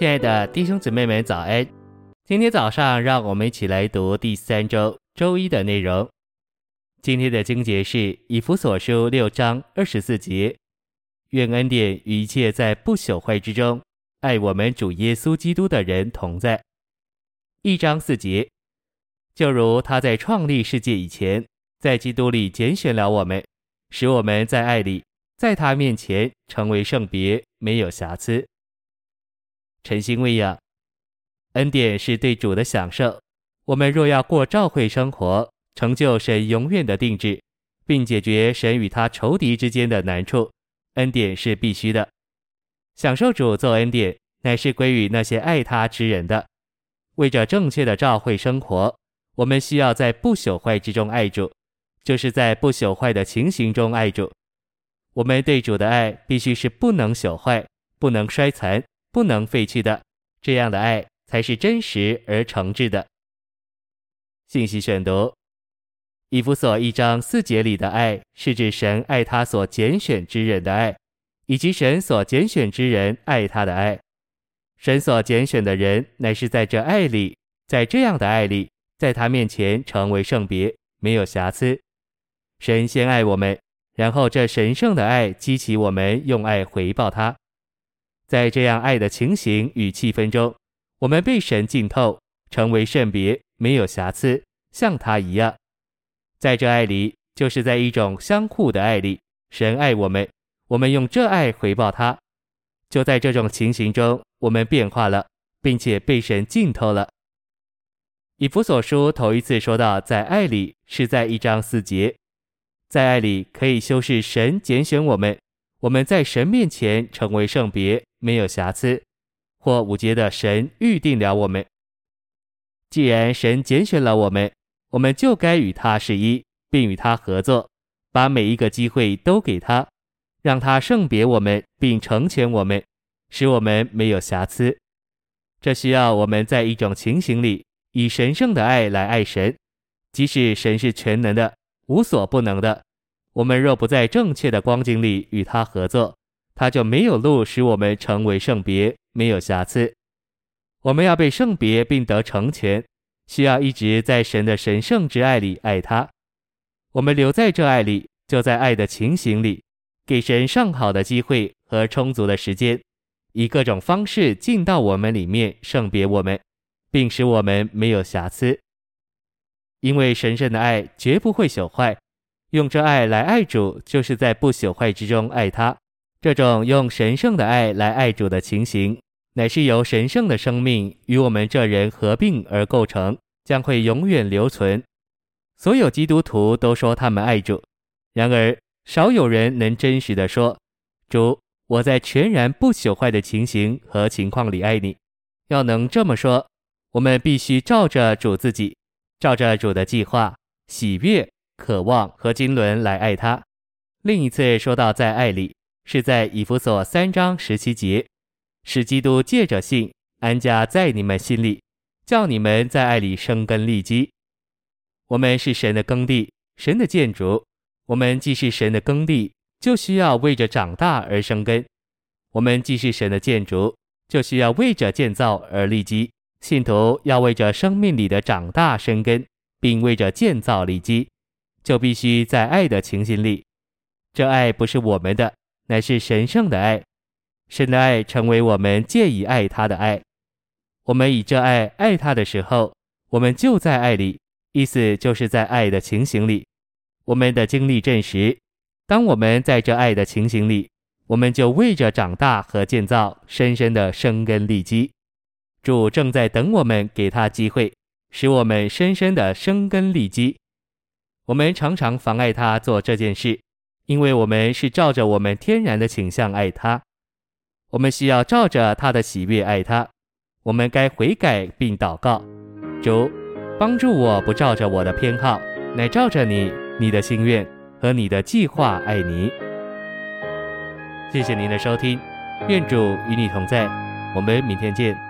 亲爱的弟兄姊妹们，早安！今天早上，让我们一起来读第三周周一的内容。今天的经节是以弗所书六章二十四节：愿恩典与一切在不朽坏之中爱我们主耶稣基督的人同在。一章四节，就如他在创立世界以前，在基督里拣选了我们，使我们在爱里，在他面前成为圣别，没有瑕疵。诚心喂养，恩典是对主的享受。我们若要过召会生活，成就神永远的定制，并解决神与他仇敌之间的难处，恩典是必须的。享受主做恩典，乃是归于那些爱他之人的。为着正确的召会生活，我们需要在不朽坏之中爱主，就是在不朽坏的情形中爱主。我们对主的爱必须是不能朽坏、不能衰残。不能废去的，这样的爱才是真实而诚挚的。信息选读：以弗所一章四节里的爱，是指神爱他所拣选之人的爱，以及神所拣选之人爱他的爱。神所拣选的人，乃是在这爱里，在这样的爱里，在他面前成为圣别，没有瑕疵。神先爱我们，然后这神圣的爱激起我们用爱回报他。在这样爱的情形与气氛中，我们被神浸透，成为圣别，没有瑕疵，像他一样。在这爱里，就是在一种相互的爱里，神爱我们，我们用这爱回报他。就在这种情形中，我们变化了，并且被神浸透了。以弗所书头一次说到在爱里，是在一章四节，在爱里可以修饰神拣选我们。我们在神面前成为圣别，没有瑕疵，或五节的神预定了我们。既然神拣选了我们，我们就该与他是一，并与他合作，把每一个机会都给他，让他圣别我们，并成全我们，使我们没有瑕疵。这需要我们在一种情形里，以神圣的爱来爱神，即使神是全能的、无所不能的。我们若不在正确的光景里与他合作，他就没有路使我们成为圣别，没有瑕疵。我们要被圣别并得成全，需要一直在神的神圣之爱里爱他。我们留在这爱里，就在爱的情形里，给神上好的机会和充足的时间，以各种方式进到我们里面圣别我们，并使我们没有瑕疵。因为神圣的爱绝不会朽坏。用这爱来爱主，就是在不朽坏之中爱他。这种用神圣的爱来爱主的情形，乃是由神圣的生命与我们这人合并而构成，将会永远留存。所有基督徒都说他们爱主，然而少有人能真实地说：“主，我在全然不朽坏的情形和情况里爱你。”要能这么说，我们必须照着主自己，照着主的计划，喜悦。渴望和金轮来爱他。另一次说到在爱里，是在以弗所三章十七节，使基督借着信安家在你们心里，叫你们在爱里生根立基。我们是神的耕地，神的建筑。我们既是神的耕地，就需要为着长大而生根；我们既是神的建筑，就需要为着建造而立基。信徒要为着生命里的长大生根，并为着建造立基。就必须在爱的情形里，这爱不是我们的，乃是神圣的爱。神的爱成为我们借以爱他的爱。我们以这爱爱他的时候，我们就在爱里，意思就是在爱的情形里。我们的经历证实，当我们在这爱的情形里，我们就为着长大和建造，深深的生根立基。主正在等我们给他机会，使我们深深的生根立基。我们常常妨碍他做这件事，因为我们是照着我们天然的倾向爱他。我们需要照着他的喜悦爱他。我们该悔改并祷告，主帮助我不照着我的偏好，乃照着你、你的心愿和你的计划爱你。谢谢您的收听，愿主与你同在，我们明天见。